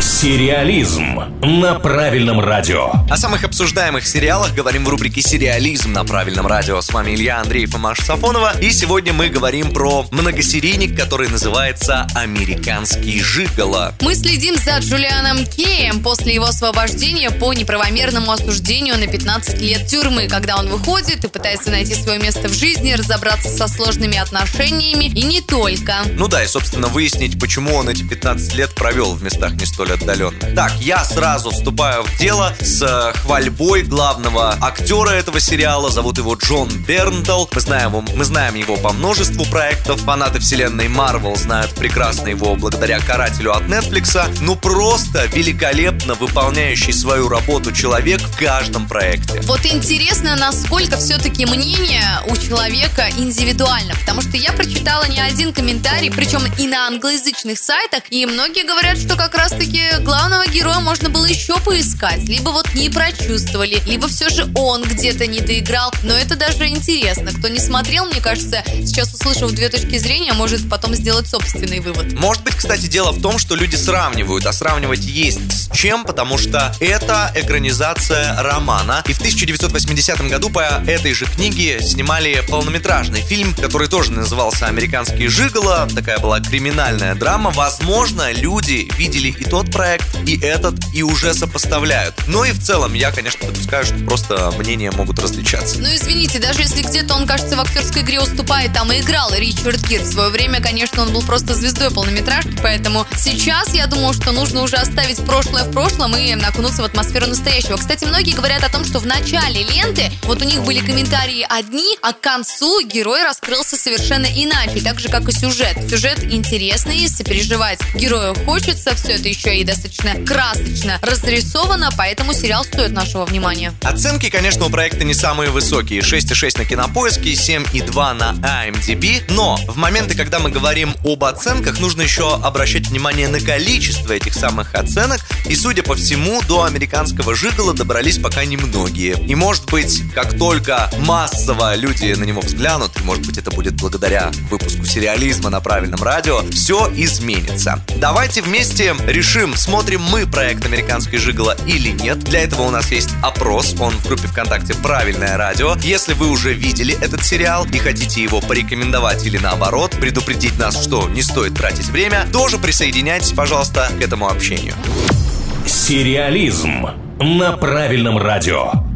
Сериализм на правильном радио. О самых обсуждаемых сериалах говорим в рубрике «Сериализм» на правильном радио. С вами Илья Андреев и Маша Сафонова. И сегодня мы говорим про многосерийник, который называется «Американский жиголо». Мы следим за Джулианом Кеем после его освобождения по неправомерному осуждению на 15 лет тюрьмы, когда он выходит и пытается найти свое место в жизни, разобраться со сложными отношениями и не только. Ну да, и, собственно, выяснить, почему он эти 15 лет провел в местах не столь отдаленных. Так, я сразу вступаю в дело с э, хвальбой главного актера этого сериала. Зовут его Джон Бернтл. Мы знаем, его, мы знаем его по множеству проектов. Фанаты вселенной Марвел знают прекрасно его благодаря «Карателю» от Netflix. Ну просто великолепно выполняющий свою работу человек в каждом проекте. Вот интересно, насколько все-таки мнение у человека индивидуально, потому что я прочитала не один комментарий, причем и на англоязычных сайтах, и многие говорят, что как раз-таки главного героя можно было еще поискать, либо вот не прочувствовали, либо все же он где-то не доиграл, но это даже интересно. Кто не смотрел, мне кажется, сейчас услышав две точки зрения, может потом сделать собственный вывод. Может быть, кстати, дело в том, что люди сравнивают, а сравнивать есть с чем, потому что это экранизация романа, и в 1980 году по этой же книге снимали полнометражный фильм, который тоже назывался «Американский жиголо», такая была криминальная драма. Возможно, люди видели и тот проект, и этот, и уже сопоставляют. Но и в целом я, конечно, допускаю, что просто мнения могут различаться. Ну, извините, даже если где-то он, кажется, в актерской игре уступает, там и играл Ричард Гир. В свое время, конечно, он был просто звездой полнометражки, поэтому сейчас я думаю, что нужно уже оставить прошлое в прошлом и окунуться в атмосферу настоящего. Кстати, многие говорят о том, что в начале ленты вот у них были комментарии одни, а к концу герой раскрылся совершенно иначе, так же, как и сюжет. Сюжет интересный, сопереживать герою хочется, все это еще и достаточно красочно разрисовано, поэтому сериал стоит нашего внимания. Оценки, конечно, у проекта не самые высокие. 6,6 на Кинопоиске, 7,2 на IMDb. Но в моменты, когда мы говорим об оценках, нужно еще обращать внимание на количество этих самых оценок. И, судя по всему, до американского жигола добрались пока немногие. И, может быть, как только массово люди на него взглянут, и, может быть, это будет благодаря выпуску сериализма на правильном радио, все изменится. Давайте вместе решим, смотрим мы проект «Американский жиголо» или нет. Для этого у нас есть опрос, он в группе ВКонтакте «Правильное радио». Если вы уже видели этот сериал и хотите его порекомендовать или наоборот, предупредить нас, что не стоит тратить время, тоже присоединяйтесь, пожалуйста, к этому общению. Сериализм на правильном радио.